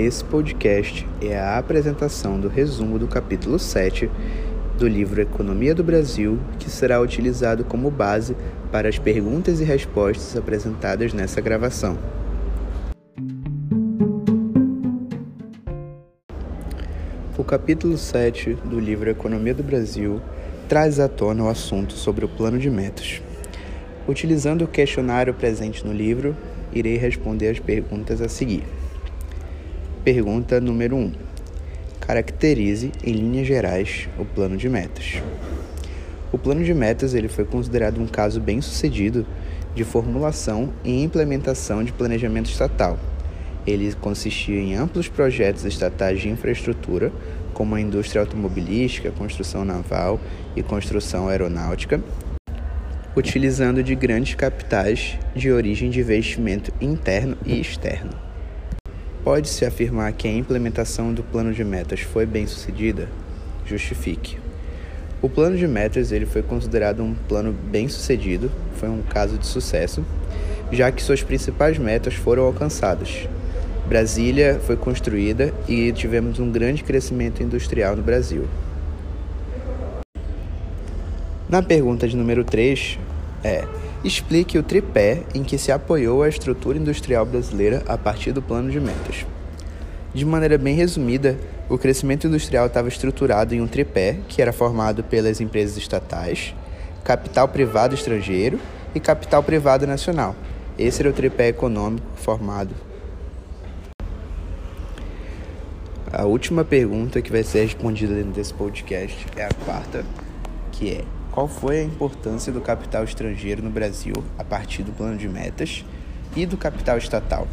Esse podcast é a apresentação do resumo do capítulo 7 do livro Economia do Brasil, que será utilizado como base para as perguntas e respostas apresentadas nessa gravação. O capítulo 7 do livro Economia do Brasil traz à tona o assunto sobre o plano de metas. Utilizando o questionário presente no livro, irei responder as perguntas a seguir. Pergunta número 1. Caracterize, em linhas gerais, o plano de metas. O plano de metas ele foi considerado um caso bem sucedido de formulação e implementação de planejamento estatal. Ele consistia em amplos projetos estatais de infraestrutura, como a indústria automobilística, construção naval e construção aeronáutica, utilizando de grandes capitais de origem de investimento interno e externo. Pode-se afirmar que a implementação do plano de metas foi bem sucedida? Justifique. O plano de metas ele foi considerado um plano bem sucedido, foi um caso de sucesso, já que suas principais metas foram alcançadas. Brasília foi construída e tivemos um grande crescimento industrial no Brasil. Na pergunta de número 3 é: explique o tripé em que se apoiou a estrutura industrial brasileira a partir do plano de metas. De maneira bem resumida, o crescimento industrial estava estruturado em um tripé que era formado pelas empresas estatais, capital privado estrangeiro e capital privado nacional. Esse era o tripé econômico formado. A última pergunta que vai ser respondida dentro desse podcast é a quarta, que é: qual foi a importância do capital estrangeiro no Brasil a partir do plano de metas e do capital estatal.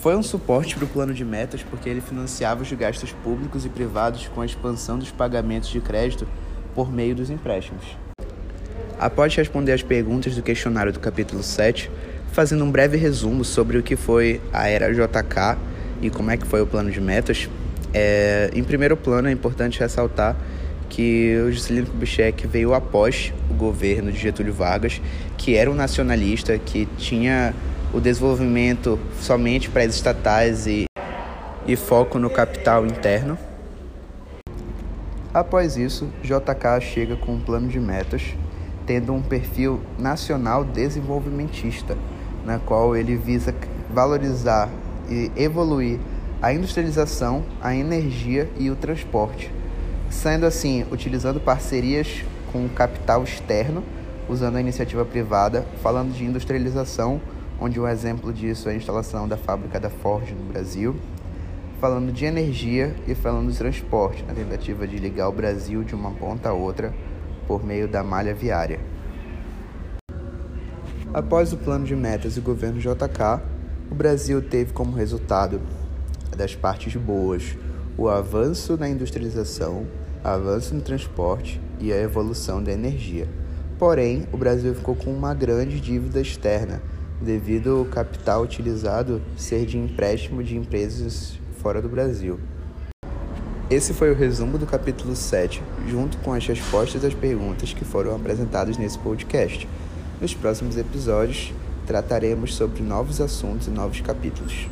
Foi um suporte para o plano de metas porque ele financiava os gastos públicos e privados com a expansão dos pagamentos de crédito por meio dos empréstimos. Após responder as perguntas do questionário do capítulo 7, fazendo um breve resumo sobre o que foi a era JK e como é que foi o plano de metas, é, em primeiro plano é importante ressaltar que o Juscelino Kubitschek veio após o governo de Getúlio Vargas, que era um nacionalista, que tinha o desenvolvimento somente para as estatais e, e foco no capital interno. Após isso, JK chega com um plano de metas, tendo um perfil nacional desenvolvimentista, na qual ele visa valorizar e evoluir a industrialização, a energia e o transporte sendo assim, utilizando parcerias com capital externo, usando a iniciativa privada, falando de industrialização, onde um exemplo disso é a instalação da fábrica da Ford no Brasil, falando de energia e falando de transporte, na tentativa de ligar o Brasil de uma ponta a outra por meio da malha viária. Após o plano de metas do governo JK, o Brasil teve como resultado das partes boas o avanço na industrialização, avanço no transporte e a evolução da energia. Porém, o Brasil ficou com uma grande dívida externa, devido ao capital utilizado ser de empréstimo de empresas fora do Brasil. Esse foi o resumo do capítulo 7, junto com as respostas às perguntas que foram apresentadas nesse podcast. Nos próximos episódios, trataremos sobre novos assuntos e novos capítulos.